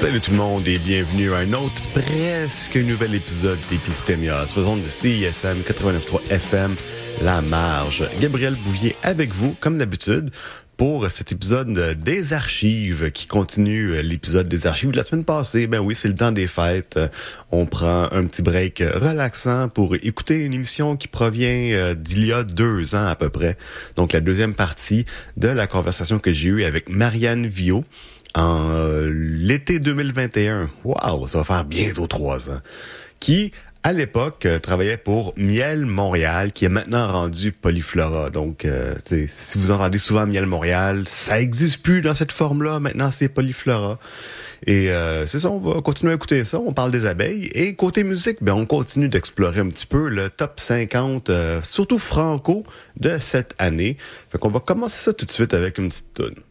Salut tout le monde et bienvenue à un autre presque nouvel épisode d'Epistemia sur de CISM 89.3 FM, La Marge. Gabriel Bouvier avec vous, comme d'habitude, pour cet épisode des archives qui continue l'épisode des archives de la semaine passée. Ben oui, c'est le temps des fêtes. On prend un petit break relaxant pour écouter une émission qui provient euh, d'il y a deux ans à peu près. Donc la deuxième partie de la conversation que j'ai eue avec Marianne Vio en euh, l'été 2021. Wow, ça va faire bientôt trois ans. Qui à l'époque, euh, travaillait pour Miel Montréal, qui est maintenant rendu Polyflora. Donc, euh, si vous entendez souvent Miel Montréal, ça existe plus dans cette forme-là. Maintenant, c'est Polyflora. Et euh, c'est ça, on va continuer à écouter ça. On parle des abeilles. Et côté musique, ben, on continue d'explorer un petit peu le top 50, surtout franco, de cette année. Fait qu'on va commencer ça tout de suite avec une petite tune.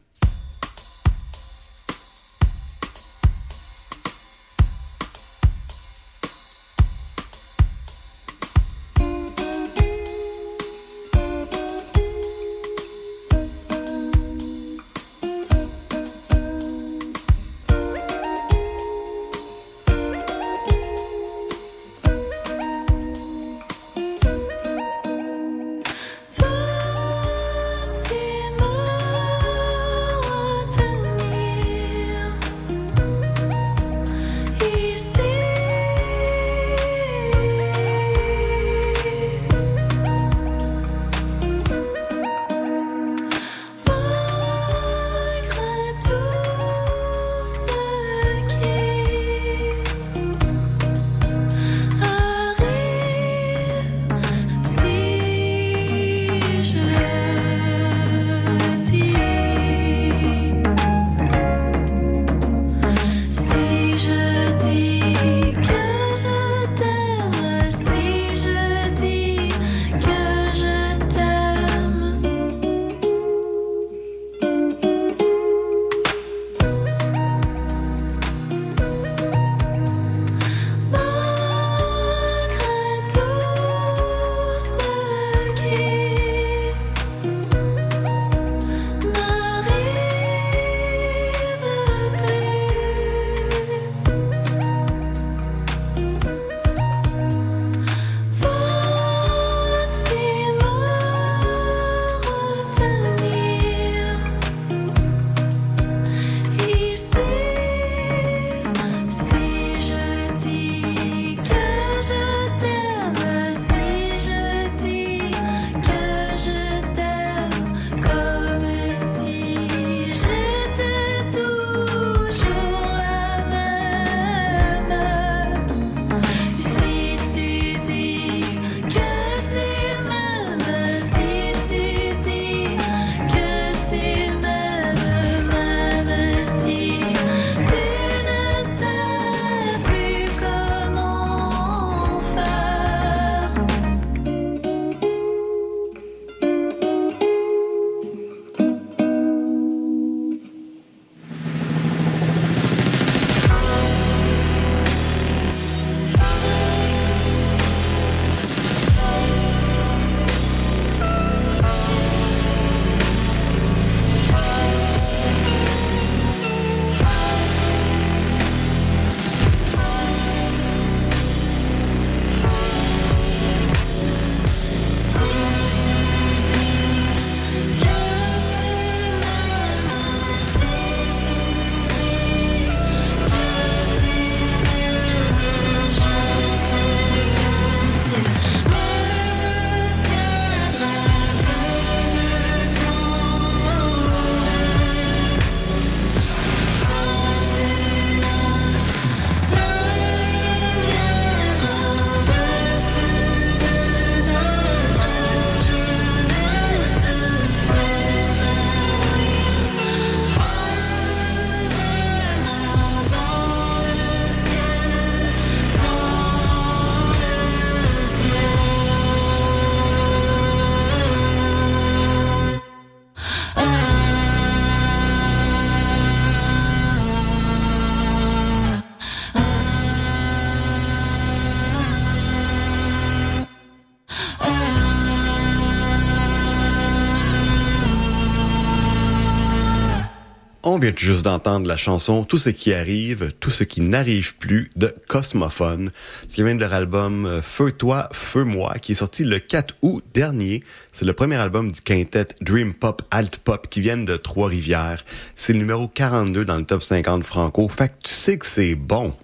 On vient juste d'entendre la chanson Tout ce qui arrive, tout ce qui n'arrive plus de Cosmophone, qui vient de leur album euh, Feu toi, feu moi, qui est sorti le 4 août dernier. C'est le premier album du quintet Dream Pop Alt Pop qui vient de Trois-Rivières. C'est le numéro 42 dans le top 50 franco. Fait que tu sais que c'est bon.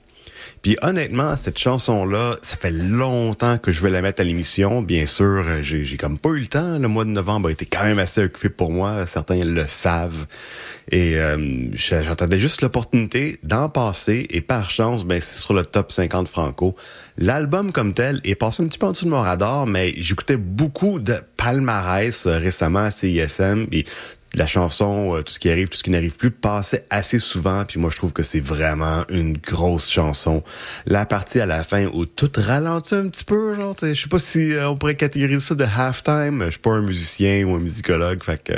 Puis honnêtement, cette chanson-là, ça fait longtemps que je vais la mettre à l'émission. Bien sûr, euh, j'ai comme pas eu le temps. Le mois de novembre a été quand même assez occupé pour moi. Certains le savent. Et euh, j'attendais juste l'opportunité d'en passer. Et par chance, ben c'est sur le top 50 franco. L'album comme tel est passé un petit peu en dessous de mon radar, mais j'écoutais beaucoup de palmarès euh, récemment à CISM. La chanson, euh, tout ce qui arrive, tout ce qui n'arrive plus, passait assez souvent. Puis moi, je trouve que c'est vraiment une grosse chanson. La partie à la fin où tout ralentit un petit peu, genre, je sais pas si euh, on pourrait catégoriser ça de halftime. Je suis pas un musicien ou un musicologue, fait que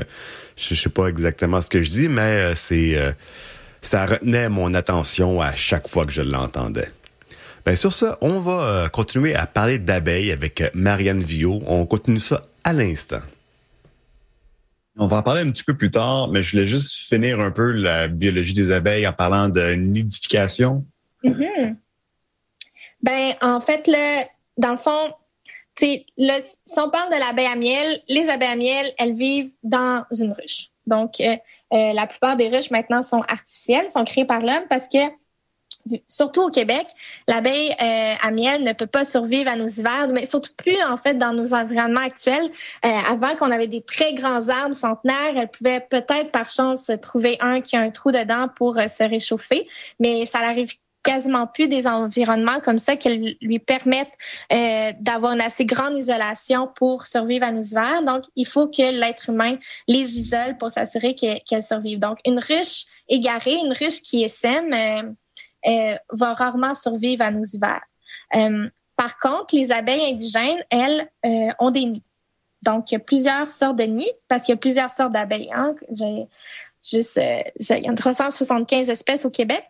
je sais pas exactement ce que je dis, mais euh, c'est ça retenait mon attention à chaque fois que je l'entendais. Ben sur ça, on va continuer à parler d'abeilles avec Marianne Vio. On continue ça à l'instant. On va en parler un petit peu plus tard, mais je voulais juste finir un peu la biologie des abeilles en parlant de nidification. Mm-hmm. Ben, en fait, là, dans le fond, si on parle de l'abeille à miel, les abeilles à miel, elles vivent dans une ruche. Donc, euh, euh, la plupart des ruches maintenant sont artificielles, sont créées par l'homme parce que surtout au Québec, l'abeille euh, à miel ne peut pas survivre à nos hivers, mais surtout plus en fait dans nos environnements actuels. Euh, avant qu'on avait des très grands arbres centenaires, elle pouvait peut-être par chance trouver un qui a un trou dedans pour euh, se réchauffer, mais ça n'arrive quasiment plus des environnements comme ça qui lui permettent d'avoir une assez grande isolation pour survivre à nos hivers. Donc, il faut que l'être humain les isole pour s'assurer qu'elles survivent. Donc, une ruche égarée, une ruche qui est saine, va rarement survivre à nos hivers. Euh, par contre, les abeilles indigènes, elles, euh, ont des nids. Donc, il y a plusieurs sortes de nids parce qu'il y a plusieurs sortes d'abeilles. Hein. Juste, il y a 375 espèces au Québec.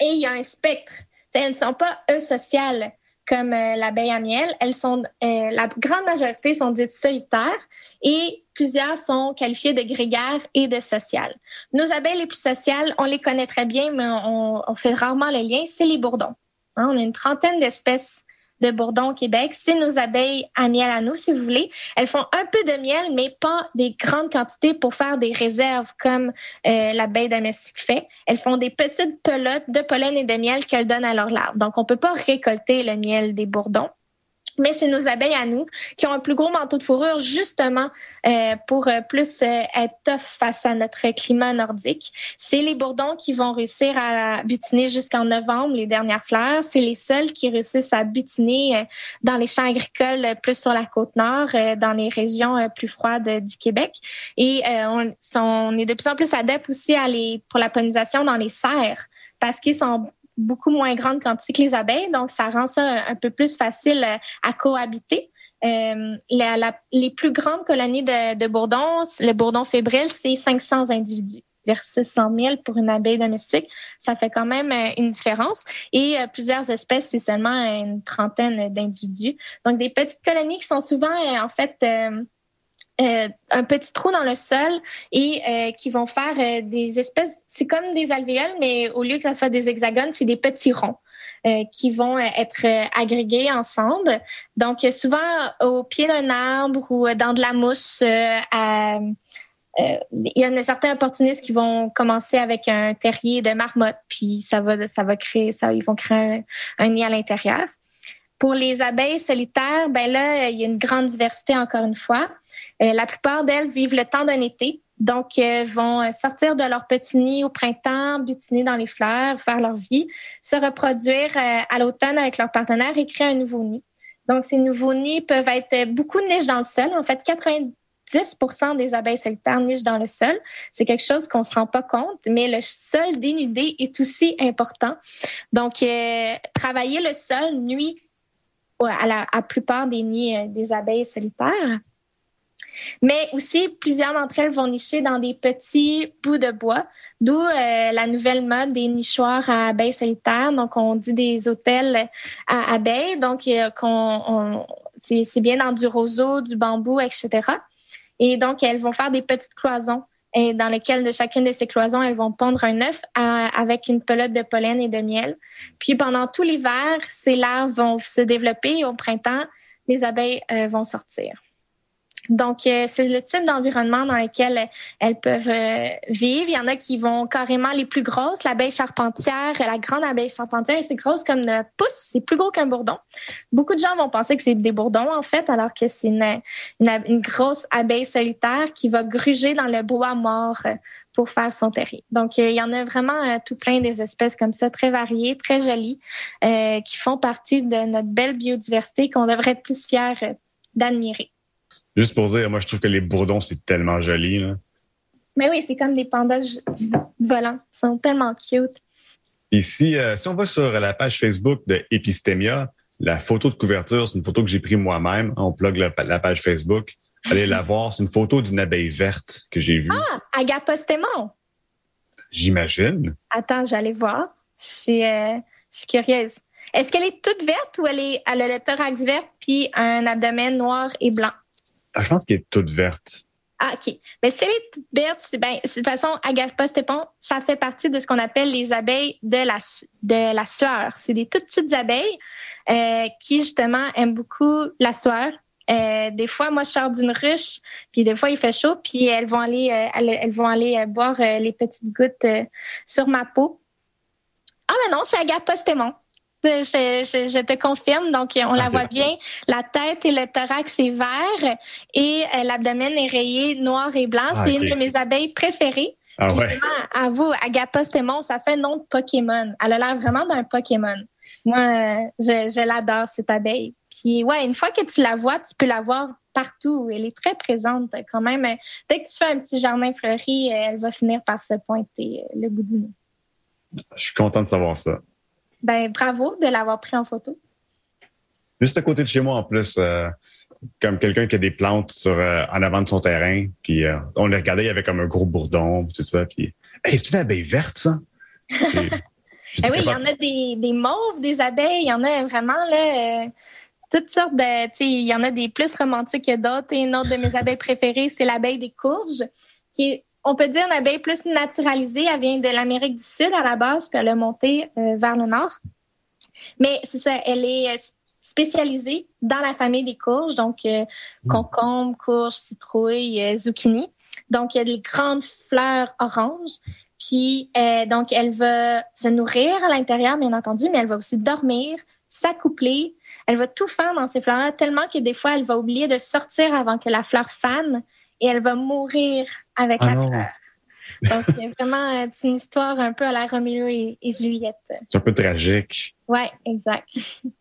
Et il y a un spectre. Elles ne sont pas eusociales comme l'abeille à miel. Elles sont, la grande majorité sont dites solitaires et plusieurs sont qualifiées de grégaires et de sociales. Nos abeilles les plus sociales, on les connaît très bien, mais on, fait rarement le lien, c'est les bourdons. Hein, on a une trentaine d'espèces de bourdons au Québec. C'est nos abeilles à miel à nous, si vous voulez. Elles font un peu de miel, mais pas des grandes quantités pour faire des réserves comme euh, l'abeille domestique fait. Elles font des petites pelotes de pollen et de miel qu'elles donnent à leurs larves. Donc, on peut pas récolter le miel des bourdons mais c'est nos abeilles à nous qui ont un plus gros manteau de fourrure justement euh, pour euh, plus euh, être tough face à notre climat nordique. C'est les bourdons qui vont réussir à butiner jusqu'en novembre les dernières fleurs. C'est les seuls qui réussissent à butiner dans les champs agricoles plus sur la côte nord, dans les régions plus froides du Québec. Et on, on, est de plus en plus adeptes aussi à les, pour la pollinisation dans les serres parce qu'ils sont beaucoup moins grande quantité que les abeilles, donc ça rend ça un peu plus facile euh, à cohabiter. Euh, les plus grandes colonies de, bourdons, le bourdon fébrile, c'est 500 individus versus 100 000 pour une abeille domestique. Ça fait quand même euh, une différence. Et plusieurs espèces, c'est seulement une trentaine d'individus. Donc, des petites colonies qui sont souvent, en fait, euh, un petit trou dans le sol et euh, qui vont faire euh, des espèces, c'est comme des alvéoles, mais au lieu que ça soit des hexagones, c'est des petits ronds qui vont être agrégés ensemble. Donc, souvent au pied d'un arbre ou dans de la mousse, il y en a certains opportunistes qui vont commencer avec un terrier de marmotte, puis ça va, ça va créer, ça, ils vont créer un nid à l'intérieur. Pour les abeilles solitaires, ben là, il y a une grande diversité encore une fois. Euh, la plupart d'elles vivent le temps d'un été, donc euh, vont sortir de leur petit nid au printemps, butiner dans les fleurs, faire leur vie, se reproduire euh, à l'automne avec leur partenaire et créer un nouveau nid. Donc ces nouveaux nids peuvent être beaucoup de niches dans le sol. En fait, 90% des abeilles solitaires nichent dans le sol. C'est quelque chose qu'on se rend pas compte, mais le sol dénudé est aussi important. Donc, travailler le sol nuit à la plupart des nids des abeilles solitaires. Mais aussi, plusieurs d'entre elles vont nicher dans des petits bouts de bois, d'où euh, la nouvelle mode des nichoirs à abeilles solitaires. Donc, on dit des hôtels à abeilles. Donc, c'est bien dans du roseau, du bambou, etc. Et donc, elles vont faire des petites cloisons et dans lequel de chacune de ces cloisons, elles vont pondre un œuf avec une pelote de pollen et de miel. Puis pendant tout l'hiver, ces larves vont se développer et au printemps, les abeilles euh, vont sortir. Donc, euh, c'est le type d'environnement dans lequel elles peuvent euh, vivre. Il y en a qui vont carrément les plus grosses. L'abeille charpentière, la grande abeille charpentière, c'est grosse comme notre pouce. C'est plus gros qu'un bourdon. Beaucoup de gens vont penser que c'est des bourdons, en fait, alors que c'est une, une, grosse abeille solitaire qui va gruger dans le bois mort euh, pour faire son terrier. Donc, il y en a vraiment tout plein des espèces comme ça, très variées, très jolies, qui font partie de notre belle biodiversité qu'on devrait être plus fiers d'admirer. Juste pour dire, moi, je trouve que les bourdons, c'est tellement joli. Là. Mais oui, c'est comme des pandas volants. Ils sont tellement cute. Ici, euh, si on va sur la page Facebook de Epistemia, la photo de couverture, c'est une photo que j'ai prise moi-même. On plug la, page Facebook. Allez la voir. C'est une photo d'une abeille verte que j'ai vue. Ah, Agapostémon. J'imagine. Attends, j'allais voir. Je suis, euh, je suis curieuse. Est-ce qu'elle est toute verte ou elle, est, elle a le thorax vert puis un abdomen noir et blanc? Ah, je pense qu'elle est toute verte. Ah, OK. Mais si elle est toute verte, ben, de toute façon, Agathostépon, ça fait partie de ce qu'on appelle les abeilles de la, sueur. C'est des toutes petites abeilles euh, qui, justement, aiment beaucoup la sueur. Euh, des fois, moi, je sors d'une ruche, puis des fois, il fait chaud, puis elles vont aller, euh, elles, vont aller boire les petites gouttes sur ma peau. Ah, mais non, c'est Agathostémon. Je, te confirme. Donc, on la voit bien. La tête et le thorax est vert et euh, l'abdomen est rayé noir et blanc. Ah, c'est une de mes abeilles préférées. Ah ouais. à vous, Agapostémon, ça fait nom de Pokémon. Elle a l'air vraiment d'un Pokémon. Moi, je, l'adore, cette abeille. Puis, ouais, une fois que tu la vois, tu peux la voir partout. Elle est très présente quand même. Dès que tu fais un petit jardin fleuri, elle va finir par se pointer euh, le bout du nez. Je suis content de savoir ça. Ben, bravo de l'avoir pris en photo. Juste à côté de chez moi, en plus, euh, comme quelqu'un qui a des plantes sur, euh, en avant de son terrain, puis euh, on les regardait, il y avait comme un gros bourdon, tout ça, puis hey, c'est une abeille verte, ça? Eh oui, il y en a des, des, mauves, des abeilles, il y en a vraiment, là, toutes sortes de, tu sais, il y en a des plus romantiques que d'autres, et une autre de mes abeilles préférées, c'est l'abeille des courges, qui est on peut dire une abeille plus naturalisée. Elle vient de l'Amérique du Sud à la base, puis elle a monté euh, vers le nord. Mais c'est ça, elle est euh, spécialisée dans la famille des courges, donc euh, mm. concombre, courge, citrouille, zucchini. Donc, il y a des grandes fleurs oranges. Puis, donc, elle va se nourrir à l'intérieur, bien entendu, mais elle va aussi dormir, s'accoupler. Elle va tout faire dans ces fleurs-là, tellement que des fois, elle va oublier de sortir avant que la fleur fane et elle va mourir avec ah la fleur. Donc, c'est vraiment une histoire un peu à la Roméo et, et Juliette. C'est un peu tragique. Oui, exact.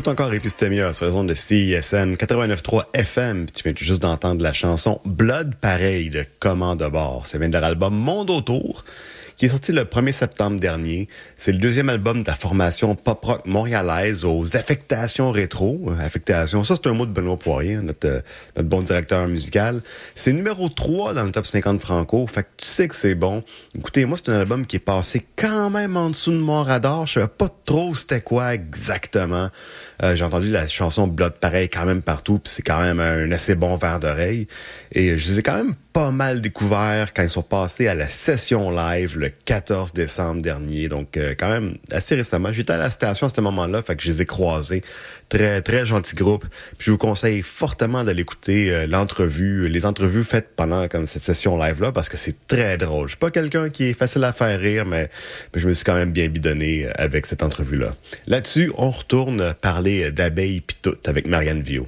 T'écoutes encore Epistemia sur la zone de CISM 89.3 FM. Tu viens juste d'entendre la chanson Blood Pareil de Commande de bord. Ça vient de leur album Monde autour qui est sorti le 1er septembre dernier. C'est le deuxième album de la formation pop-rock montréalaise aux affectations rétro. Euh, affectations, ça c'est un mot de Benoît Poirier, notre, euh, notre bon directeur musical. C'est numéro 3 dans le top 50 franco, fait que tu sais que c'est bon. Écoutez, moi c'est un album qui est passé quand même en dessous de mon radar. Je savais pas trop c'était quoi exactement. Euh, j'ai entendu la chanson Blood pareil quand même partout, puis c'est quand même un assez bon verre d'oreille. Et je les ai quand même pas mal découverts quand ils sont passés à la session live 14 décembre dernier. Donc, euh, quand même, assez récemment. J'étais à la station à ce moment-là, fait que je les ai croisés. Très, très gentil groupe. Puis je vous conseille fortement d'aller écouter euh, l'entrevue, les entrevues faites pendant comme cette session live-là, parce que c'est très drôle. Je suis pas quelqu'un qui est facile à faire rire, mais, je me suis quand même bien bidonné euh, avec cette entrevue-là. Là-dessus, on retourne parler d'abeilles pis tout avec Marianne Vio.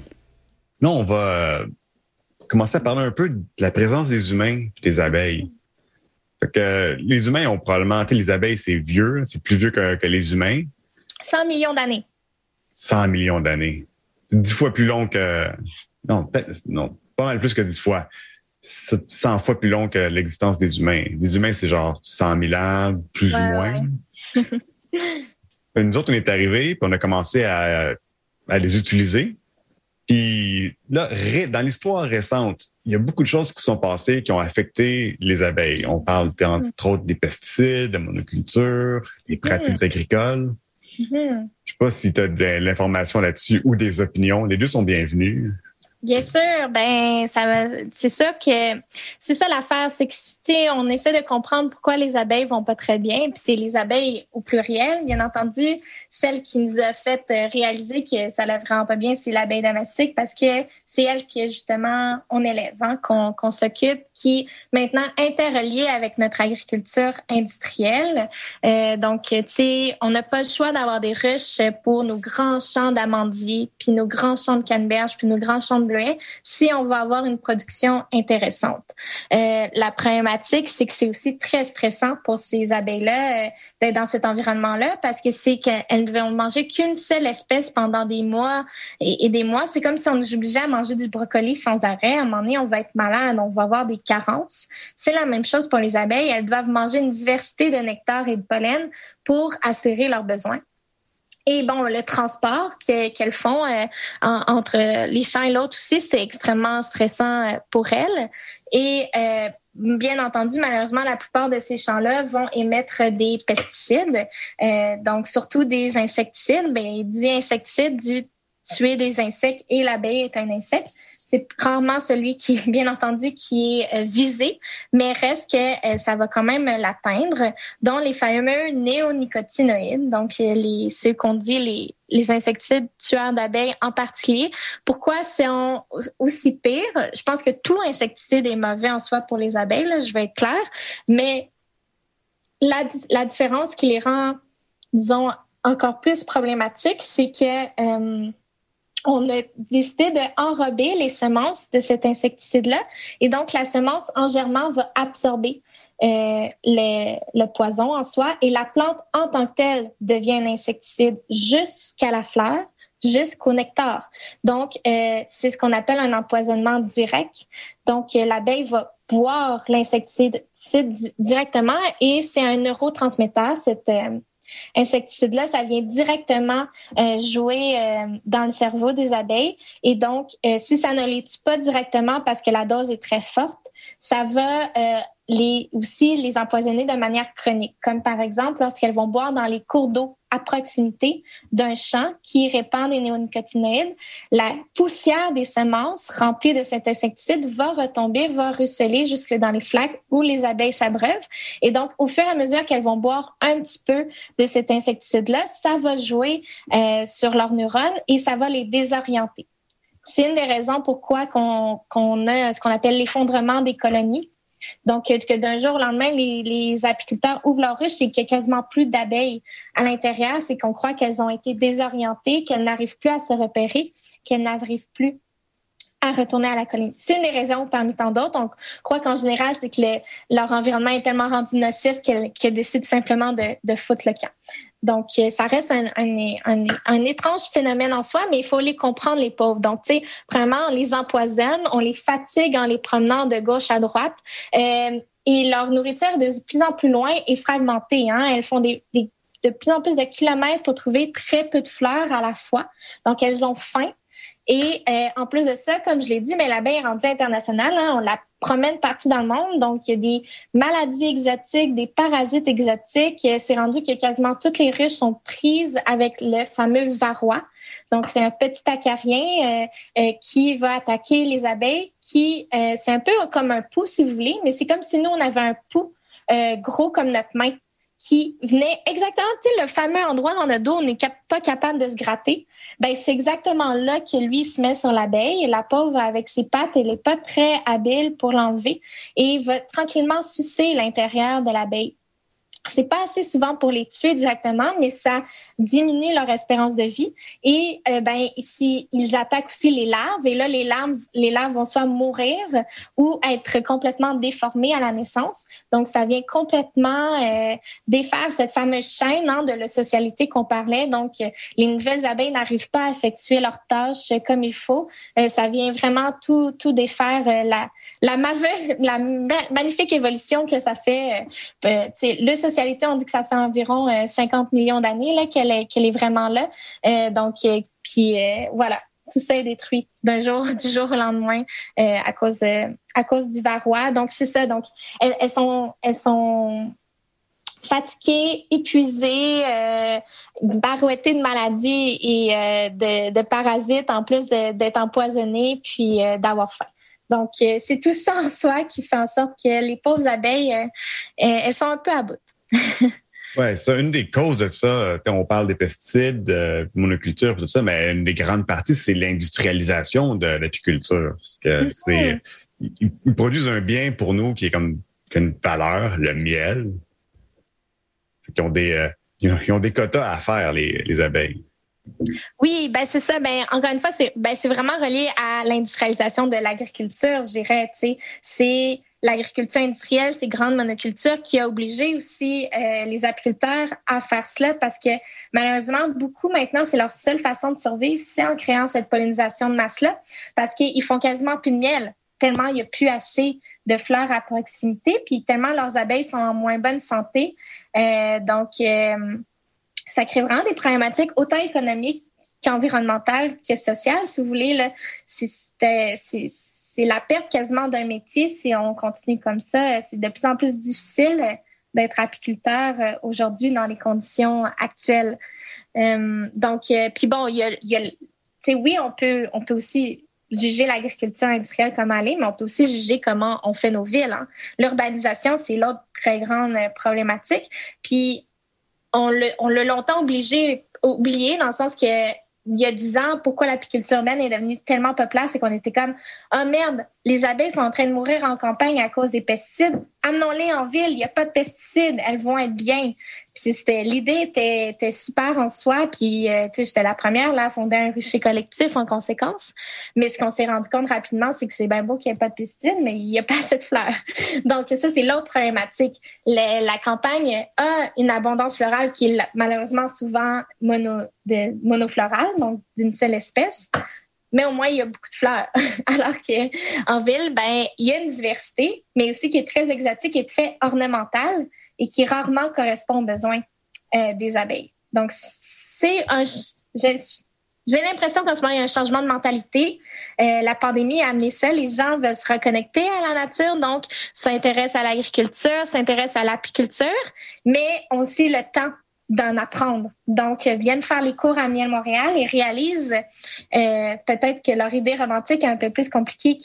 Non, on va commencer à parler un peu de la présence des humains des abeilles. Fait que les humains ont probablement, les abeilles, c'est vieux, c'est plus vieux que, les humains. 100 millions d'années. 100 millions d'années. C'est dix fois plus long que, non, non, pas mal plus que dix fois. 100 fois plus long que l'existence des humains. Les humains, c'est genre 100 000 ans, plus ou moins. Nous autres, on est arrivés, puis on a commencé à, à les utiliser. Puis là, dans l'histoire récente, il y a beaucoup de choses qui sont passées qui ont affecté les abeilles. On parle entre mm. autres des pesticides, de monoculture, des pratiques mm. agricoles. Mm-hmm. Je ne sais pas si tu as de l'information là-dessus ou des opinions. Les deux sont bienvenus. Bien sûr, ben ça c'est ça que c'est ça l'affaire, c'est que on essaie de comprendre pourquoi les abeilles vont pas très bien, puis c'est les abeilles au pluriel, bien entendu, celle qui nous a fait réaliser que ça allait vraiment pas bien, c'est l'abeille domestique parce que c'est elle que justement on élève, hein, qu'on s'occupe, qui maintenant interreliée avec notre agriculture industrielle. Euh, donc, tu sais, on n'a pas le choix d'avoir des ruches pour nos grands champs d'amandiers, puis nos grands champs de canneberge, puis nos grands champs de si on va avoir une production intéressante. Euh, la problématique, c'est que c'est aussi très stressant pour ces abeilles-là euh, d'être dans cet environnement-là parce que c'est qu'elles ne vont manger qu'une seule espèce pendant des mois et, des mois. C'est comme si on nous obligeait à manger du brocoli sans arrêt. À un moment donné, on va être malade, on va avoir des carences. C'est la même chose pour les abeilles. Elles doivent manger une diversité de nectar et de pollen pour assurer leurs besoins. Et bon, le transport qu'elles font euh, entre les champs et l'autre aussi, c'est extrêmement stressant euh, pour elles. Et euh, bien entendu, malheureusement, la plupart de ces champs-là vont émettre des pesticides, donc surtout des insecticides. Bien, dit insecticide dit tuer des insectes et l'abeille est un insecte. C'est rarement celui qui, bien entendu, qui est euh, visé, mais reste que euh, ça va quand même l'atteindre, dont les fameux néonicotinoïdes, donc euh, les, ceux qu'on dit les, insecticides tueurs d'abeilles en particulier. Pourquoi c'est aussi pire? Je pense que tout insecticide est mauvais en soi pour les abeilles, je vais être claire, mais la différence qui les rend, disons, encore plus problématiques, c'est que on a décidé d'enrober les semences de cet insecticide-là. Et donc, la semence, en germant, va absorber euh, le, poison en soi. Et la plante, en tant que telle, devient un insecticide jusqu'à la fleur, jusqu'au nectar. Donc, euh, c'est ce qu'on appelle un empoisonnement direct. Donc, euh, l'abeille va boire l'insecticide directement et c'est un neurotransmetteur, cette insecticide-là, ça vient directement euh, jouer euh, dans le cerveau des abeilles. Et donc, euh, si ça ne les tue pas directement parce que la dose est très forte, ça va les, aussi les empoisonner de manière chronique, comme par exemple lorsqu'elles vont boire dans les cours d'eau à proximité d'un champ qui répand des néonicotinoïdes, la poussière des semences remplies de cet insecticide va retomber, va ruisseler jusque dans les flaques où les abeilles s'abreuvent. Et donc, au fur et à mesure qu'elles vont boire un petit peu de cet insecticide-là, ça va jouer euh, sur leurs neurones et ça va les désorienter. C'est une des raisons pourquoi qu'on a ce qu'on appelle l'effondrement des colonies donc, que d'un jour au lendemain, les, apiculteurs ouvrent leur ruche et qu'il n'y a quasiment plus d'abeilles à l'intérieur, c'est qu'on croit qu'elles ont été désorientées, qu'elles n'arrivent plus à se repérer, qu'elles n'arrivent plus à retourner à la colline. C'est une des raisons parmi tant d'autres. On croit qu'en général, c'est que leur environnement est tellement rendu nocif qu'elles décident simplement de, foutre le camp. Donc, ça reste un, un, un, étrange phénomène en soi, mais il faut les comprendre, les pauvres. Donc, tu sais, vraiment, on les empoisonne, on les fatigue en les promenant de gauche à droite. Euh, et leur nourriture est de plus en plus loin et fragmentée. Hein. Elles font des, des, de plus en plus de kilomètres pour trouver très peu de fleurs à la fois. Donc, elles ont faim. Et euh, en plus de ça, comme je l'ai dit, mais l'abeille est rendue internationale. Hein, on la promène partout dans le monde. Donc, il y a des maladies exotiques, des parasites exotiques. C'est rendu que quasiment toutes les ruches sont prises avec le fameux varroa. Donc, c'est un petit acarien euh, euh, qui va attaquer les abeilles, qui, c'est un peu comme un pouls, si vous voulez, mais c'est comme si nous, on avait un pouls gros comme notre main qui venait exactement, tu sais, le fameux endroit dans le dos on n'est pas capable de se gratter. Ben, c'est exactement là que lui se met sur l'abeille. La pauvre, avec ses pattes, elle n'est pas très habile pour l'enlever et va tranquillement sucer l'intérieur de l'abeille. C'est pas assez souvent pour les tuer directement, mais ça diminue leur espérance de vie. Et euh, ben ici, ils attaquent aussi les larves. Et là, les larves, les larves vont soit mourir ou être complètement déformées à la naissance. Donc, ça vient complètement euh, défaire cette fameuse chaîne hein, de la socialité qu'on parlait. Donc, les nouvelles abeilles n'arrivent pas à effectuer leurs tâches comme il faut. Euh, ça vient vraiment tout, tout défaire la, la, la magnifique évolution que ça fait. Euh, on dit que ça fait environ 50 euh, millions d'années qu'elle est, vraiment là. Euh, donc, euh, puis voilà, tout ça est détruit d'un jour, du jour au lendemain à cause, à cause du varroa. Donc, c'est ça. Donc, elles, sont, elles sont fatiguées, épuisées, barouettées de maladies et de, parasites, en plus d'être empoisonnées, puis d'avoir faim. Donc, c'est tout ça en soi qui fait en sorte que les pauvres abeilles, elles sont un peu à bout. oui, ça, une des causes de ça, quand on parle des pesticides, de monoculture, tout ça, mais une des grandes parties, c'est l'industrialisation de l'apiculture. c'est, ils, produisent un bien pour nous qui est comme une valeur, le miel. Ils ont des, euh, ils ont des quotas à faire, les, les abeilles. Oui, ben c'est ça. Ben encore une fois, c'est ben, c'est vraiment relié à l'industrialisation de l'agriculture, je dirais. C'est l'agriculture industrielle, ces grandes monocultures, qui a obligé aussi euh, les apiculteurs à faire cela parce que malheureusement, beaucoup maintenant, c'est leur seule façon de survivre, c'est en créant cette pollinisation de masse-là parce qu'ils font quasiment plus de miel, tellement il n'y a plus assez de fleurs à proximité, puis tellement leurs abeilles sont en moins bonne santé. Euh, donc, euh, ça crée vraiment des problématiques autant économiques qu'environnementales que sociales, si vous voulez. C'est c'est la perte quasiment d'un métier si on continue comme ça. C'est de plus en plus difficile d'être apiculteur euh, aujourd'hui dans les conditions actuelles. Euh, donc, euh, puis bon, il y a, y oui, on peut, on peut aussi juger l'agriculture industrielle comme elle est, mais on peut aussi juger comment on fait nos villes. Hein. L'urbanisation, c'est l'autre très grande problématique. Puis, on l'a longtemps obligé, oublié dans le sens que il y a dix ans, pourquoi l'apiculture urbaine est devenue tellement populaire, c'est qu'on était comme, oh merde, les abeilles sont en train de mourir en campagne à cause des pesticides. Amenons-les en ville, il n'y a pas de pesticides, elles vont être bien. Puis c'était l'idée était, était, super en soi, puis euh, tu sais j'étais la première là à fonder un rucher collectif en conséquence. Mais ce qu'on s'est rendu compte rapidement, c'est que c'est bien beau qu'il n'y ait pas de pesticides, mais il n'y a pas assez de fleurs. Donc ça c'est l'autre problématique. la campagne a une abondance florale qui est malheureusement souvent mono, de, monoflorale, donc d'une seule espèce mais au moins il y a beaucoup de fleurs. Alors qu'en ville, ben il y a une diversité, mais aussi qui est très exotique et très ornementale et qui rarement correspond aux besoins euh, des abeilles. Donc c'est un j'ai l'impression qu'en ce moment, il y a un changement de mentalité. Euh, la pandémie a amené ça. Les gens veulent se reconnecter à la nature, donc s'intéressent à l'agriculture, s'intéressent à l'apiculture, mais aussi le temps d'en apprendre. Donc, viennent faire les cours à Miel Montréal et réalisent euh, peut-être que leur idée romantique est un peu plus compliquée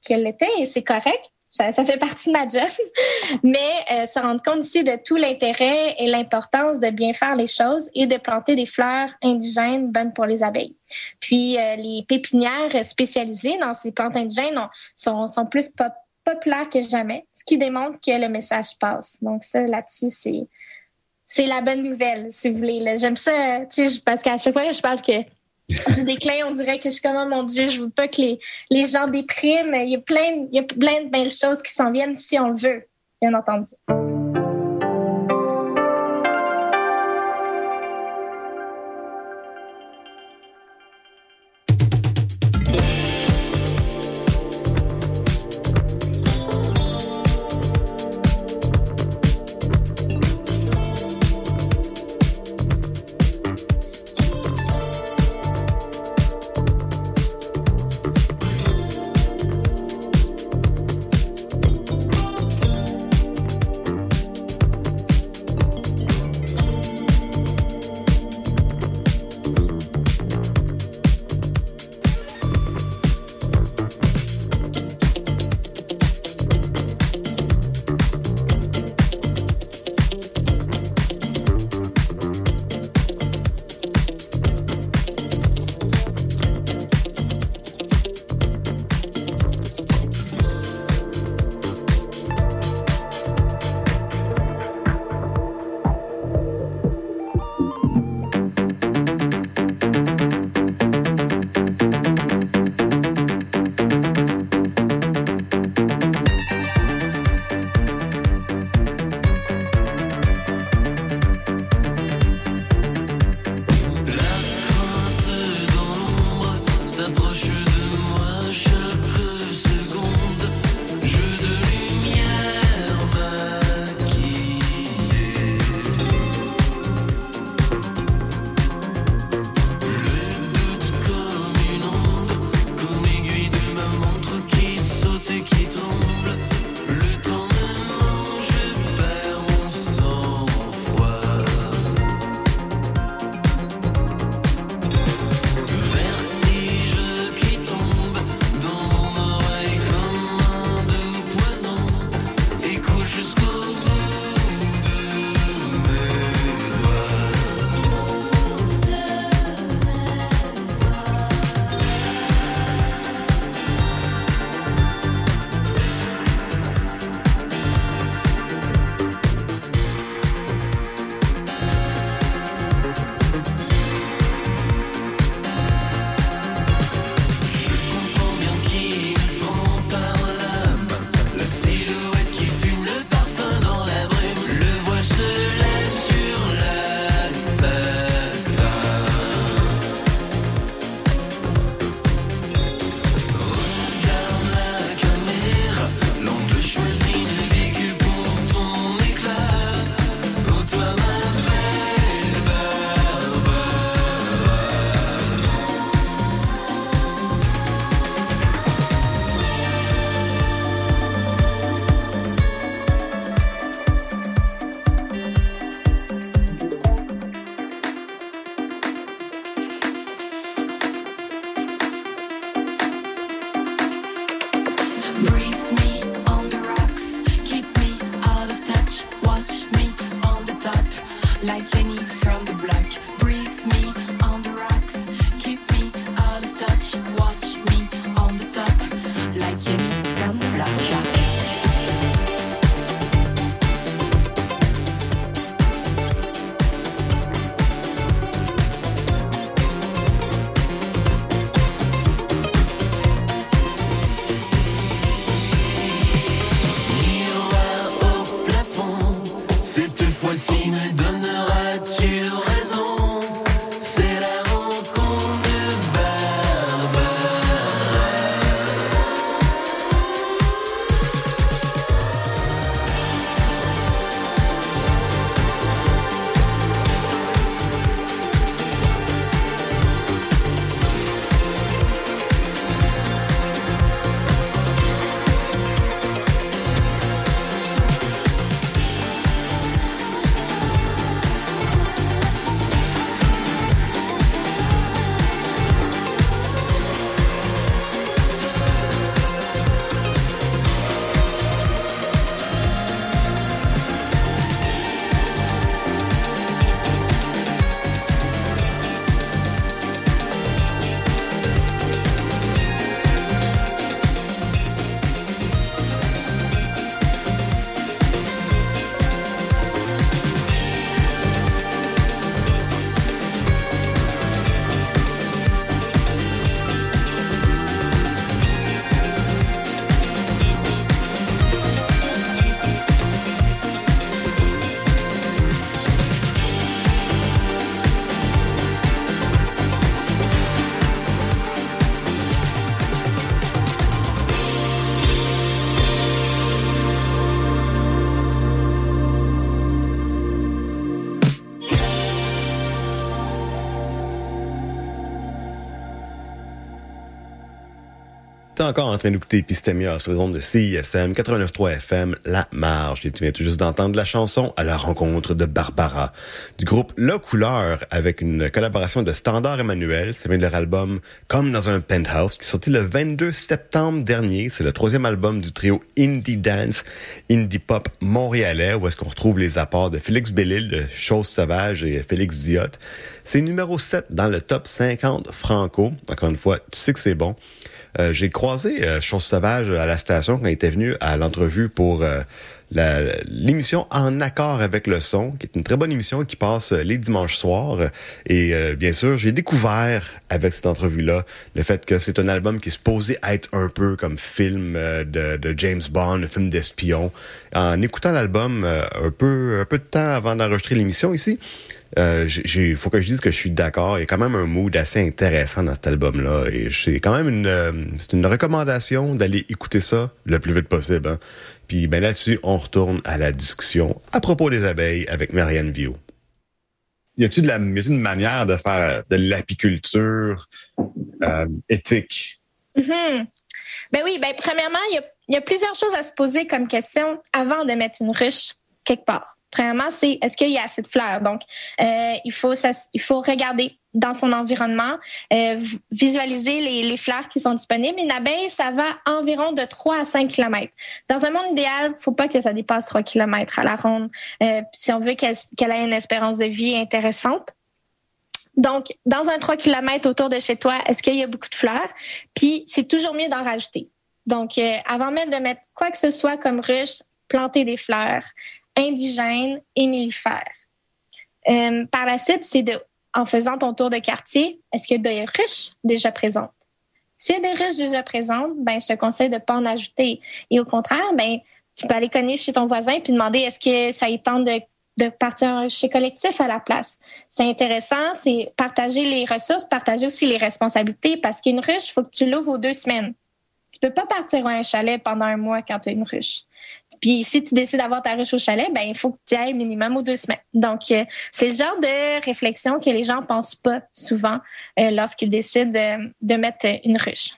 qu'elle l'était et c'est correct. Ça, fait partie de ma job, mais euh, se rendre compte ici de tout l'intérêt et l'importance de bien faire les choses et de planter des fleurs indigènes bonnes pour les abeilles. Puis euh, les pépinières spécialisées dans ces plantes indigènes sont, sont plus populaires que jamais, ce qui démontre que le message passe. Donc ça, là-dessus, c'est c'est la bonne nouvelle, si vous voulez. J'aime ça, parce qu'à chaque fois je parle que du déclin, on dirait que je suis comme, oh mon Dieu, je veux pas que les, les gens dépriment. Il y a plein, il y a plein de belles choses qui s'en viennent si on le veut, bien entendu. Encore en train d'écouter Pistemia sur les ondes de CISM 89.3 FM, La Marge. Et tu viens tout juste d'entendre la chanson à la rencontre de Barbara du groupe La Couleur avec une collaboration de Standard Emmanuel. C'est vient de leur album Comme dans un penthouse qui est sorti le 22 septembre dernier. C'est le troisième album du trio Indie Dance, Indie Pop montréalais où est-ce qu'on retrouve les apports de Félix Bellil de Chose Sauvage et Félix Diot. C'est numéro 7 dans le top 50 franco. Encore une fois, tu sais que c'est bon. Euh, j'ai croisé euh, Chose Sauvage à la station quand il était venu à l'entrevue pour euh, l'émission En accord avec le son, qui est une très bonne émission qui passe les dimanches soirs. Et bien sûr, j'ai découvert avec cette entrevue-là le fait que c'est un album qui est supposé être un peu comme film de, de James Bond, un film d'espion. En écoutant l'album un peu un peu de temps avant d'enregistrer l'émission ici, euh, il faut que je dise que je suis d'accord. Il y a quand même un mood assez intéressant dans cet album-là. Et c'est quand même une, euh, c'est une recommandation d'aller écouter ça le plus vite possible. Hein. Puis ben là-dessus, on retourne à la discussion à propos des abeilles avec Marianne Vio. Y a-t-il de la, une manière de faire de l'apiculture euh, éthique? Mm-hmm. Ben oui, ben premièrement, il y a, y a plusieurs choses à se poser comme question avant de mettre une ruche quelque part. Premièrement, c'est est-ce qu'il y a assez de fleurs? Donc, euh, il, faut, il faut regarder dans son environnement, euh, visualiser les, les, fleurs qui sont disponibles. Une abeille, ça va environ de 3 à 5 km. Dans un monde idéal, faut pas que ça dépasse 3 km à la ronde euh, si on veut qu'elle ait une espérance de vie intéressante. Donc, dans un 3 km autour de chez toi, est-ce qu'il y a beaucoup de fleurs? Puis, c'est toujours mieux d'en rajouter. Donc, avant même de mettre quoi que ce soit comme ruche, planter des fleurs, indigènes et mellifères. Euh, par la suite, c'est de, en faisant ton tour de quartier, est-ce qu'il y a des ruches déjà présentes? S'il y a des ruches déjà présentes, ben, je te conseille de ne pas en ajouter. Et au contraire, ben, tu peux aller cogner chez ton voisin puis demander est-ce que ça y tente de, de partir chez collectif à la place. C'est intéressant, c'est partager les ressources, partager aussi les responsabilités parce qu'une ruche, il faut que tu l'ouvres aux deux semaines. Tu peux pas partir à un chalet pendant un mois quand tu as une ruche. Puis si tu décides d'avoir ta ruche au chalet, ben il faut que tu ailles minimum aux deux semaines. Donc euh, c'est le genre de réflexion que les gens pensent pas souvent euh, lorsqu'ils décident de, mettre une ruche.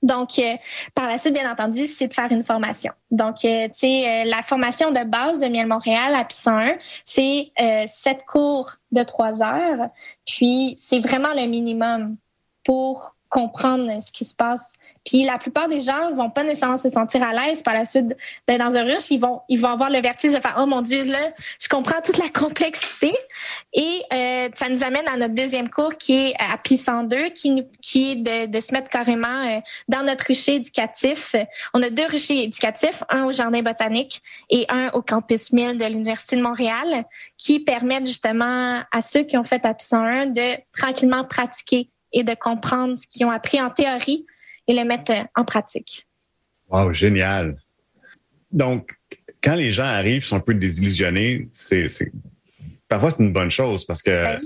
Donc, euh, par la suite, bien entendu, c'est de faire une formation. Donc, tu sais, la formation de base de Miel Montréal à PI101, c'est sept cours de trois heures. Puis, c'est vraiment le minimum pour comprendre ce qui se passe. Puis la plupart des gens vont pas nécessairement se sentir à l'aise par la suite d'être dans un ruche. Ils vont, ils vont avoir le vertige de faire oh mon dieu là, je comprends toute la complexité. Et euh, ça nous amène à notre deuxième cours qui est à PI 102, qui, qui est de, de se mettre carrément euh, dans notre rucher éducatif. On a deux ruchers éducatifs, un au jardin botanique et un au campus 1000 de l'université de Montréal, qui permettent justement à ceux qui ont fait à PI 101 de tranquillement pratiquer et de comprendre ce qu'ils ont appris en théorie et le mettre en pratique. Wow, génial. Donc, quand les gens arrivent, sont un peu désillusionnés, c'est, parfois c'est une bonne chose parce que ben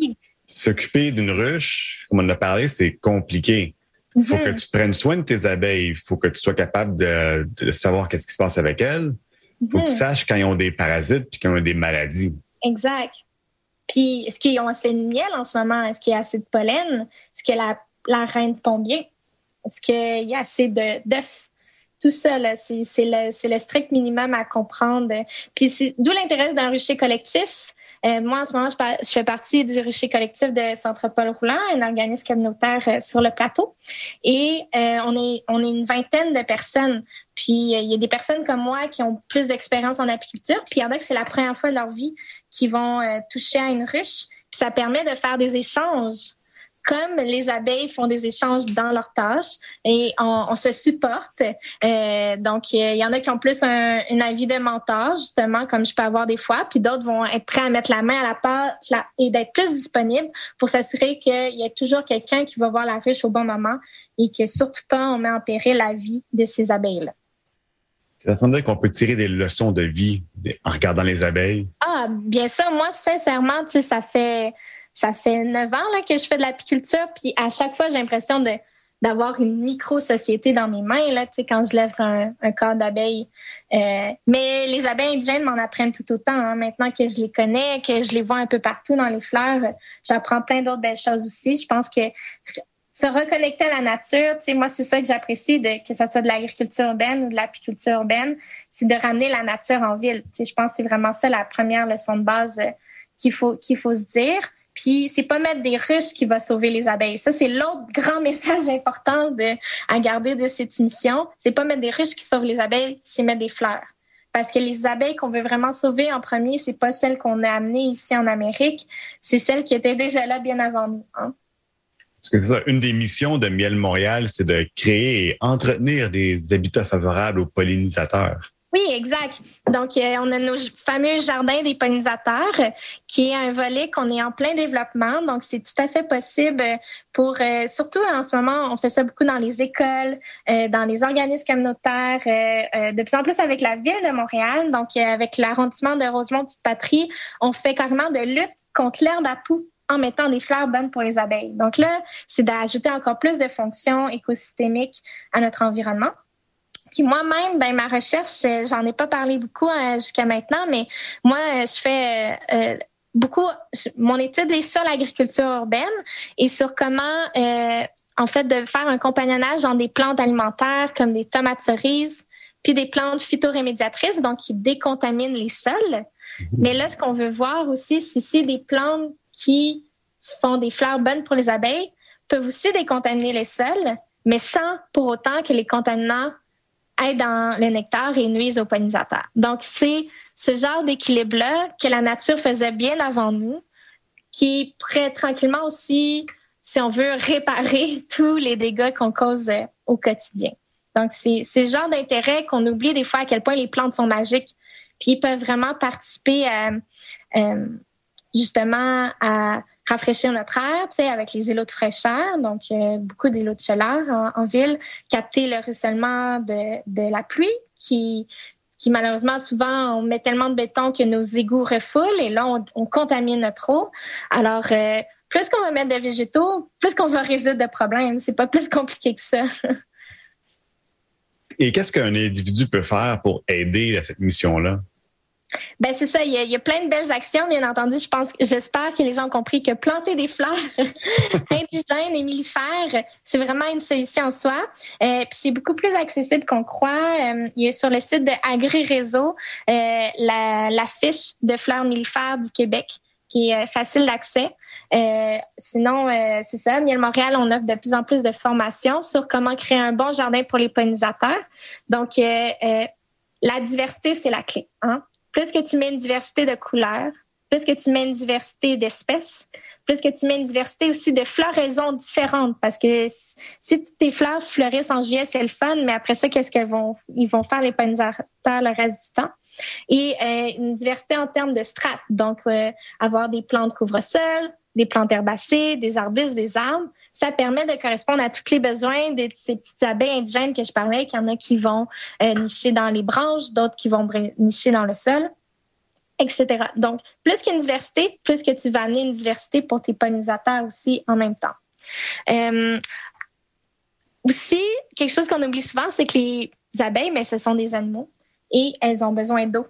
s'occuper d'une ruche, comme on en a parlé, c'est compliqué. Il faut que mhm. tu prennes soin de tes abeilles. Il faut que tu sois capable de, savoir qu'est-ce qui se passe avec elles. Il faut que tu mhm. saches quand ils ont des parasites puis quand ils ont des maladies. Exact. Est-ce qu'ils ont assez de miel en ce moment? Est-ce qu'il y a assez de pollen? Est-ce que la, la reine pond bien? Est-ce qu'il y a assez d'œufs? Tout ça, c'est le, le, strict minimum à comprendre. Puis, d'où l'intérêt d'un rucher collectif. Euh, moi, en ce moment, je, fais partie du rucher collectif de Centre Paul Roulant, un organisme communautaire euh, sur le plateau. Et euh, on, est, on est une vingtaine de personnes. Puis il y a des personnes comme moi qui ont plus d'expérience en apiculture, puis il y en a que c'est la première fois de leur vie qui vont toucher à une ruche. Puis ça permet de faire des échanges comme les abeilles font des échanges dans leurs tâches et on, se supporte. Euh, donc, il y en a qui ont plus un, avis de mentor, justement, comme je peux avoir des fois, puis d'autres vont être prêts à mettre la main à la pâte et d'être plus disponibles pour s'assurer qu'il y a toujours quelqu'un qui va voir la ruche au bon moment et que surtout pas on met en péril la vie de ces abeilles-là. Ça veut dire qu'on peut tirer des leçons de vie en regardant les abeilles? Ah, bien ça. Moi, sincèrement, tu sais, ça fait ça fait neuf ans là, que je fais de l'apiculture, puis à chaque fois, j'ai l'impression de d'avoir une micro-société dans mes mains, là, tu sais, quand je lève un, un corps d'abeilles. Euh, mais les abeilles indigènes m'en apprennent tout autant. Hein. Maintenant que je les connais, que je les vois un peu partout dans les fleurs, j'apprends plein d'autres belles choses aussi. Je pense que se reconnecter à la nature. Tu sais, moi, c'est ça que j'apprécie, que ce soit de l'agriculture urbaine ou de l'apiculture urbaine, c'est de ramener la nature en ville. Tu sais, je pense que c'est vraiment ça la première leçon de base euh, qu'il faut, qu'il faut se dire. Puis c'est pas mettre des ruches qui va sauver les abeilles. Ça c'est l'autre grand message important à garder de cette mission. C'est pas mettre des ruches qui sauvent les abeilles, c'est mettre des fleurs. Parce que les abeilles qu'on veut vraiment sauver en premier, c'est pas celles qu'on a amenées ici en Amérique, c'est celles qui étaient déjà là bien avant nous. Hein. Parce que c'est ça, une des missions de Miel Montréal, c'est de créer et entretenir des habitats favorables aux pollinisateurs. Oui, exact. Donc, euh, on a nos fameux jardins des pollinisateurs, qui est un volet qu'on est en plein développement. Donc, c'est tout à fait possible pour, euh, surtout en ce moment, on fait ça beaucoup dans les écoles, euh, dans les organismes communautaires, de plus en plus avec la ville de Montréal. Donc, avec l'arrondissement de Rosemont-Petite-Patrie, on fait carrément de lutte contre l'herbe à poux en mettant des fleurs bonnes pour les abeilles. Donc là, c'est d'ajouter encore plus de fonctions écosystémiques à notre environnement. Puis moi-même, ben ma recherche, euh, j'en ai pas parlé beaucoup euh, jusqu'à maintenant, mais moi, euh, je fais beaucoup. Mon étude est sur l'agriculture urbaine et sur comment, en fait, de faire un compagnonnage dans des plantes alimentaires comme des tomates cerises, puis des plantes phytorémédiatrices, donc qui décontaminent les sols. Mhm. Mais là, ce qu'on veut voir aussi, c'est si des plantes qui font des fleurs bonnes pour les abeilles peuvent aussi décontaminer les sols, mais sans pour autant que les contaminants aident dans le nectar et nuisent aux pollinisateurs. Donc, c'est ce genre d'équilibre-là que la nature faisait bien avant nous, qui pourrait tranquillement aussi, si on veut, réparer tous les dégâts qu'on cause euh, au quotidien. Donc, c'est ce genre d'intérêt qu'on oublie des fois à quel point les plantes sont magiques, puis ils peuvent vraiment participer à, euh, justement à rafraîchir notre air, tu sais, avec les îlots de fraîcheur, donc euh, beaucoup d'îlots de chaleur en, ville, capter le ruissellement de, de la pluie qui qui malheureusement souvent on met tellement de béton que nos égouts refoulent et là on, on contamine notre eau. Alors euh, plus qu'on va mettre de végétaux, plus qu'on va résoudre de problèmes. C'est pas plus compliqué que ça. et qu'est-ce qu'un individu peut faire pour aider à cette mission-là? Ben c'est ça, il y, a, plein de belles actions, bien entendu. Je pense, j'espère que les gens ont compris que planter des fleurs indigènes et millifères, c'est vraiment une solution en soi. Euh, puis c'est beaucoup plus accessible qu'on croit. Euh, il y a sur le site de Agri Réseau euh, la, la, fiche de fleurs millifères du Québec qui est facile d'accès. sinon, c'est ça, Miel Montréal, on offre de plus en plus de formations sur comment créer un bon jardin pour les pollinisateurs. Donc, la diversité, c'est la clé. Hein? Plus que tu mets une diversité de couleurs, plus que tu mets une diversité d'espèces, plus que tu mets une diversité aussi de floraisons différentes. Parce que si tes fleurs fleurissent en juillet, c'est le fun, mais après ça, qu'est-ce qu'elles vont, ils vont faire les pollinisateurs le reste du temps? Et euh, une diversité en termes de strates. Donc, euh, avoir des plantes couvre-sol, des plantes herbacées, des arbustes, des arbres. Ça permet de correspondre à tous les besoins de ces petites abeilles indigènes que je parlais, qu'il y en a qui vont euh, nicher dans les branches, d'autres qui vont nicher dans le sol, etc. Donc, plus qu'une diversité, plus que tu vas amener une diversité pour tes pollinisateurs aussi en même temps. Euh, aussi, quelque chose qu'on oublie souvent, c'est que les abeilles, mais ce sont des animaux et elles ont besoin d'eau.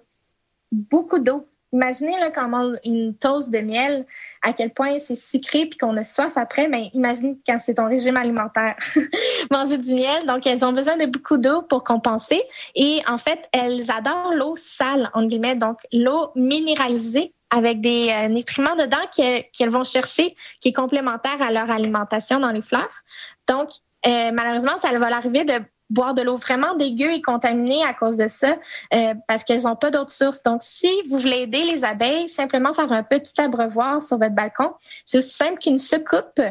Beaucoup d'eau imaginez là, quand on mange une toast de miel, à quel point c'est sucré puis qu'on a soif après, mais imagine quand c'est ton régime alimentaire. Manger du miel, donc elles ont besoin de beaucoup d'eau pour compenser. Et en fait, elles adorent l'eau sale, en guillemets, donc l'eau minéralisée avec des euh, nutriments dedans qu'elles vont chercher, qui est complémentaire à leur alimentation dans les fleurs. Donc, euh, malheureusement, ça va l'arriver de boire de l'eau vraiment dégueu et contaminée à cause de ça, euh, parce qu'elles n'ont pas d'autres sources. Donc, si vous voulez aider les abeilles, simplement faire un petit abreuvoir sur votre balcon. C'est aussi simple qu'une soucoupe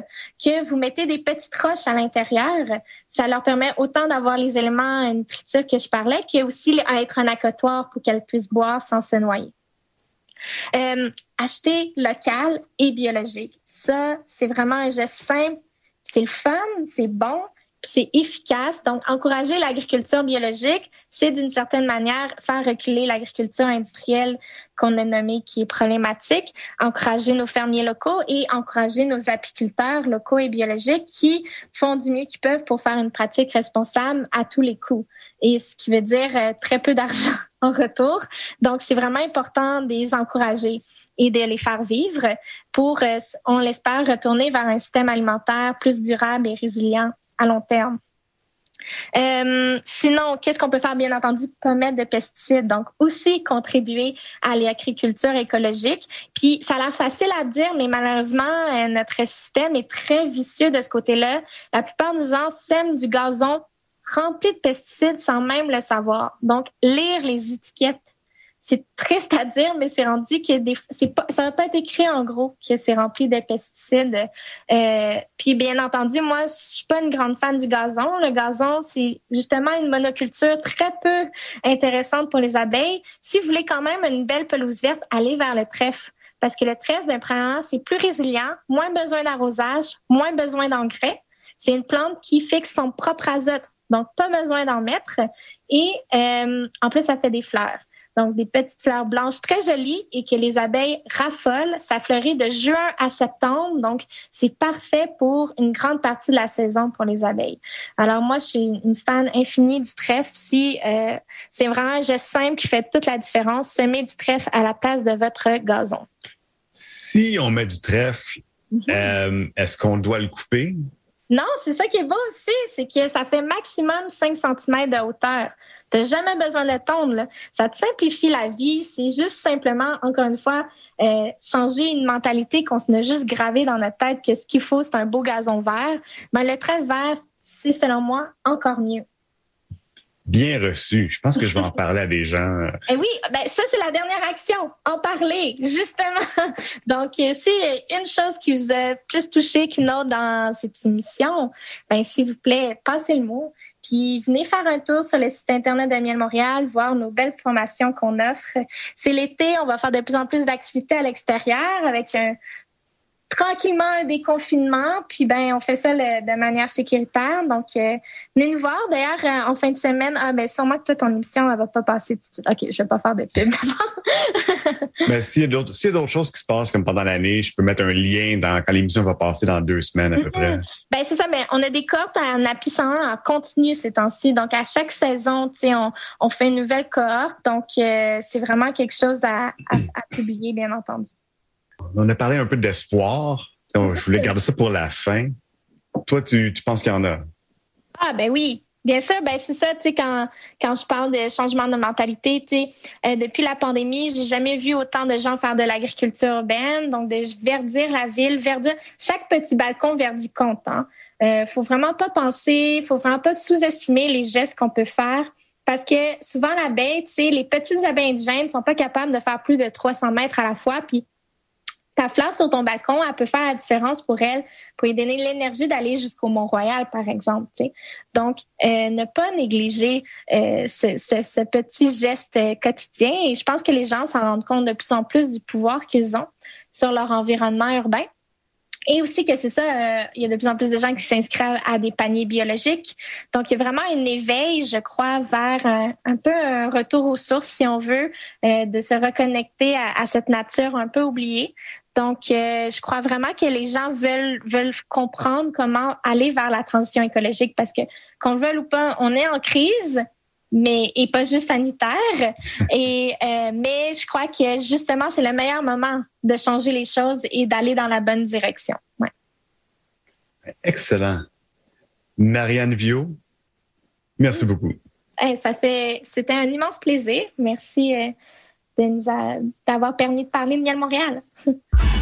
que vous mettez des petites roches à l'intérieur. Ça leur permet autant d'avoir les éléments nutritifs que je parlais, que aussi être un accotoir pour qu'elles puissent boire sans se noyer. Euh, acheter local et biologique. Ça, c'est vraiment un geste simple. C'est le fun, c'est bon, c'est efficace. Donc, encourager l'agriculture biologique, c'est d'une certaine manière faire reculer l'agriculture industrielle qu'on a nommée qui est problématique, encourager nos fermiers locaux et encourager nos apiculteurs locaux et biologiques qui font du mieux qu'ils peuvent pour faire une pratique responsable à tous les coups. Et ce qui veut dire euh, très peu d'argent en retour. Donc, c'est vraiment important de les encourager et de les faire vivre pour, euh, on l'espère, retourner vers un système alimentaire plus durable et résilient long terme. Euh, sinon, qu'est-ce qu'on peut faire? Bien entendu, pas mettre de pesticides. Donc, aussi contribuer à l'agriculture écologique. Puis, ça a l'air facile à dire, mais malheureusement, euh, notre système est très vicieux de ce côté-là. La plupart des gens sèment du gazon rempli de pesticides sans même le savoir. Donc, lire les étiquettes c'est triste à dire, mais c'est rendu que des, pas, ça va pas être écrit en gros que c'est rempli de pesticides. Euh, puis bien entendu, moi, je suis pas une grande fan du gazon. Le gazon, c'est justement une monoculture très peu intéressante pour les abeilles. Si vous voulez quand même une belle pelouse verte, allez vers le trèfle. Parce que le trèfle, ben, premièrement, c'est plus résilient, moins besoin d'arrosage, moins besoin d'engrais. C'est une plante qui fixe son propre azote, donc pas besoin d'en mettre. Et euh, en plus, ça fait des fleurs. Donc, des petites fleurs blanches très jolies et que les abeilles raffolent. Ça fleurit de juin à septembre. Donc, c'est parfait pour une grande partie de la saison pour les abeilles. Alors, moi, je suis une fan infinie du trèfle. Si euh, c'est vraiment un geste simple qui fait toute la différence, semez du trèfle à la place de votre gazon. Si on met du trèfle, mhm. euh, est-ce qu'on doit le couper? Non, c'est ça qui est beau aussi, c'est que ça fait maximum 5 cm de hauteur. Tu n'as jamais besoin de tondre. Ça te simplifie la vie. C'est juste simplement, encore une fois, euh, changer une mentalité qu'on a juste gravé dans notre tête que ce qu'il faut, c'est un beau gazon vert. Mais le trait vert, c'est selon moi encore mieux bien reçu. Je pense que je vais en parler à des gens. Et eh oui, ben ça c'est la dernière action, en parler justement. Donc euh, si une chose qui vous a plus touché qu'une autre dans cette émission, ben s'il vous plaît, passez le mot. Puis venez faire un tour sur le site internet de Miel Montréal, voir nos belles formations qu'on offre. C'est l'été, on va faire de plus en plus d'activités à l'extérieur avec un, tranquillement un déconfinement, puis ben on fait ça de manière sécuritaire. Donc, euh, venez nous voir. D'ailleurs, euh, en fin de semaine, ah ben sûrement que toi, ton émission, elle va pas passer tout de suite. OK, je vais pas faire de pub Mais s'il y a d'autres choses qui se passent comme pendant l'année, je peux mettre un lien dans quand l'émission va passer dans deux semaines à peu près. Mm-hmm. Ben c'est ça, mais on a des cohortes en API 101 en continu ces temps-ci. Donc, à chaque saison, tu sais, on, on, fait une nouvelle cohorte. Donc, euh, c'est vraiment quelque chose à, à publier, bien entendu on a parlé un peu d'espoir. Je voulais garder ça pour la fin. Toi, tu, penses qu'il y en a? Ah, ben oui. Bien sûr, ben c'est ça, tu sais, quand, quand je parle de changement de mentalité, tu sais, euh, depuis la pandémie, j'ai jamais vu autant de gens faire de l'agriculture urbaine, donc de verdir la ville, verdir chaque petit balcon verdit compte. Hein. Euh, faut vraiment pas penser, faut vraiment pas sous-estimer les gestes qu'on peut faire. Parce que souvent, l'abeille, tu sais, les petites abeilles indigènes sont pas capables de faire plus de 300 mètres à la fois. Puis ta fleur sur ton balcon, elle peut faire la différence pour elle, pour lui donner l'énergie d'aller jusqu'au Mont-Royal, par exemple. Donc, euh, ne pas négliger euh, ce, petit geste quotidien. Et je pense que les gens s'en rendent compte de plus en plus du pouvoir qu'ils ont sur leur environnement urbain. Et aussi que c'est ça, euh, il y a de plus en plus de gens qui s'inscrivent à des paniers biologiques. Donc, il y a vraiment un éveil, je crois, vers un, peu un retour aux sources, si on veut, de se reconnecter à, à, cette nature un peu oubliée. Donc, euh, je crois vraiment que les gens veulent veulent comprendre comment aller vers la transition écologique parce que qu'on le veuille ou pas, on est en crise, mais et pas juste sanitaire. Et euh, mais je crois que justement c'est le meilleur moment de changer les choses et d'aller dans la bonne direction. Ouais. Excellent, Marianne Vio, merci beaucoup. ça fait, c'était un immense plaisir. Merci. Euh, d'avoir permis de parler de Miel Montréal.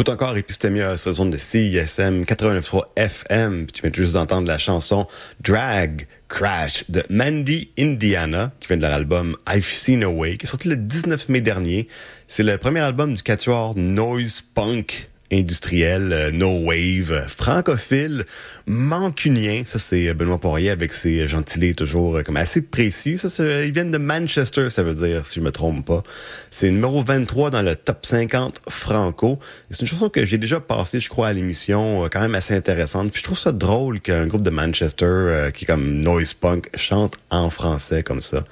T'écoutes encore Epistemia sur la zone de CISM 89.3 FM. tu viens juste d'entendre la chanson Drag Crash de Mandy Indiana, qui vient de leur album I've Seen a Way, qui est sorti le 19 mai dernier. C'est le premier album du quatuor Noise Punk industriel, euh, no wave, euh, francophile, mancunien. Ça, c'est euh, Benoît Poirier avec ses gentilés toujours comme assez précis. Ça, ils viennent de Manchester, ça veut dire, si je me trompe pas. C'est numéro 23 dans le top 50 franco. C'est une chanson que j'ai déjà passée, je crois, à l'émission, quand même assez intéressante. Puis je trouve ça drôle qu'un groupe de Manchester, qui est comme noise punk, chante en français comme ça.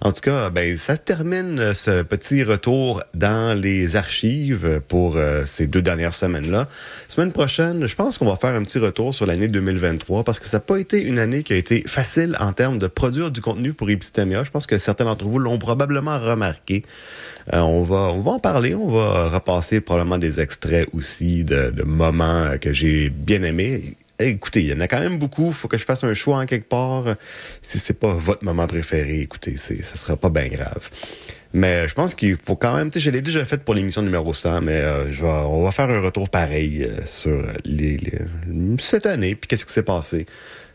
En tout cas, ben ça termine ce petit retour dans les archives pour ces deux dernières semaine-là. Semaine prochaine, je pense qu'on va faire un petit retour sur l'année 2023 parce que ça n'a pas été une année qui a été facile en termes de produire du contenu pour Epistemia. Je pense que certains d'entre vous l'ont probablement remarqué. Euh, on va on va en parler, on va repasser probablement des extraits aussi de, moments que j'ai bien aimés écoutez, il y en a quand même beaucoup. Faut que je fasse un choix en quelque part. Si c'est pas votre moment préféré, écoutez, c'est, ça sera pas bien grave. Mais je pense qu'il faut quand même, tu sais, je l'ai déjà fait pour l'émission numéro 100, mais euh, je vais, on va faire un retour pareil euh, sur les, cette année, puis qu'est-ce qui s'est passé,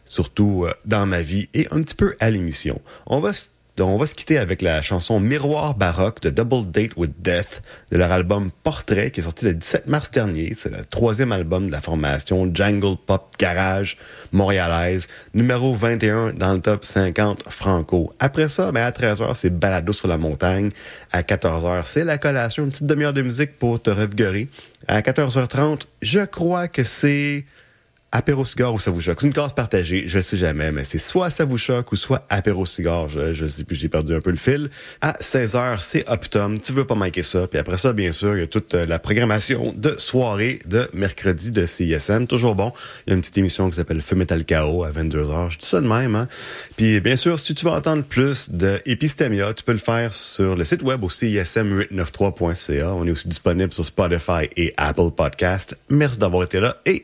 surtout euh, dans ma vie et un petit peu à l'émission. On va donc, on va se quitter avec la chanson Miroir baroque de Double Date with Death de leur album Portrait qui est sorti le 17 mars dernier. C'est le troisième album de la formation Jungle Pop Garage montréalaise, numéro 21 dans le top 50 franco. Après ça, ben à 13h, c'est Balado sur la montagne. À 14h, c'est la collation, une petite demi-heure de musique pour te revigorer. À 14h30, je crois que c'est apéro cigare ou ça vous choque? C'est une case partagée, je sais jamais, mais c'est soit ça vous choque ou soit apéro cigare. Je, je sais plus, j'ai perdu un peu le fil. À 16h, c'est Optum. Tu veux pas manquer ça. Puis après ça, bien sûr, il y a toute euh, la programmation de soirée de mercredi de CISM. Toujours bon. Il y a une petite émission qui s'appelle Feu Metal Chaos à 22h. Je dis ça de même, hein. Puis bien sûr, si tu veux entendre plus de Epistemia, tu peux le faire sur le site web au CISM893.ca. On est aussi disponible sur Spotify et Apple Podcast. Merci d'avoir été là et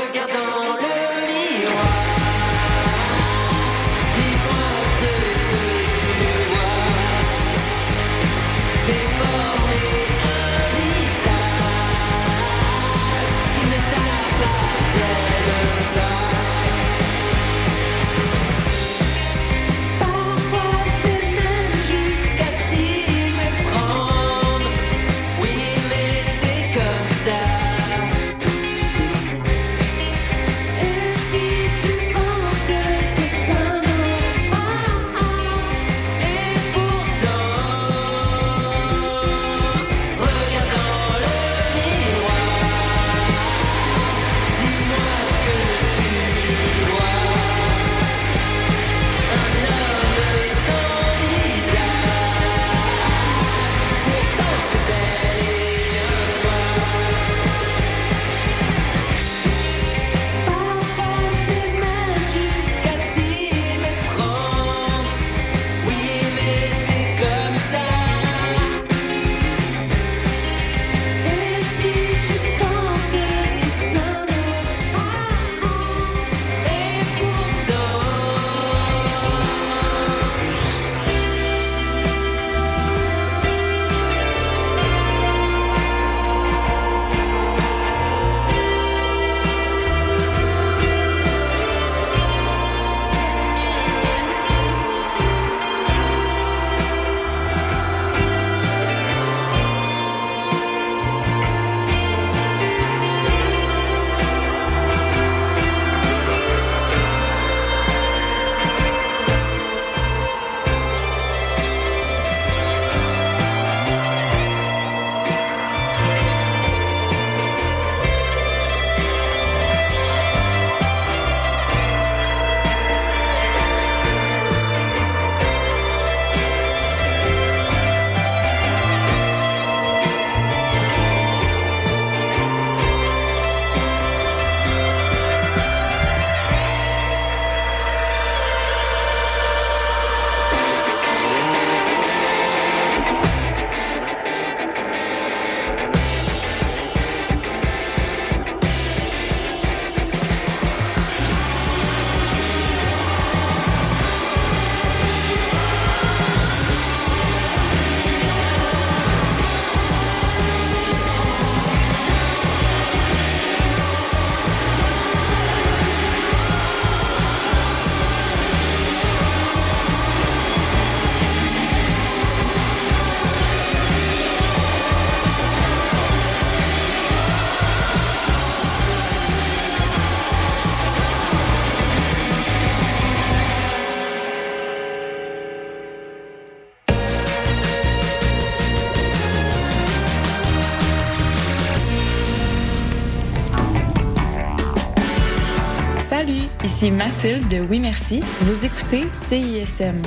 Ici Mathilde de Oui Merci. Vous écoutez CISM.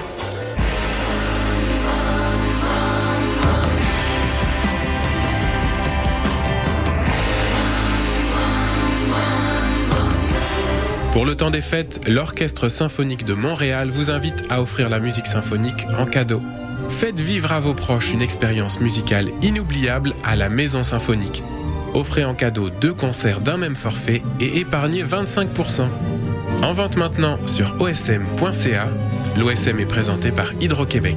Pour le temps des fêtes, l'Orchestre symphonique de Montréal vous invite à offrir la musique symphonique en cadeau. Faites vivre à vos proches une expérience musicale inoubliable à la Maison Symphonique. Offrez en cadeau deux concerts d'un même forfait et épargnez 25%. En vente maintenant sur osm.ca. L'OSM est présenté par Hydro-Québec.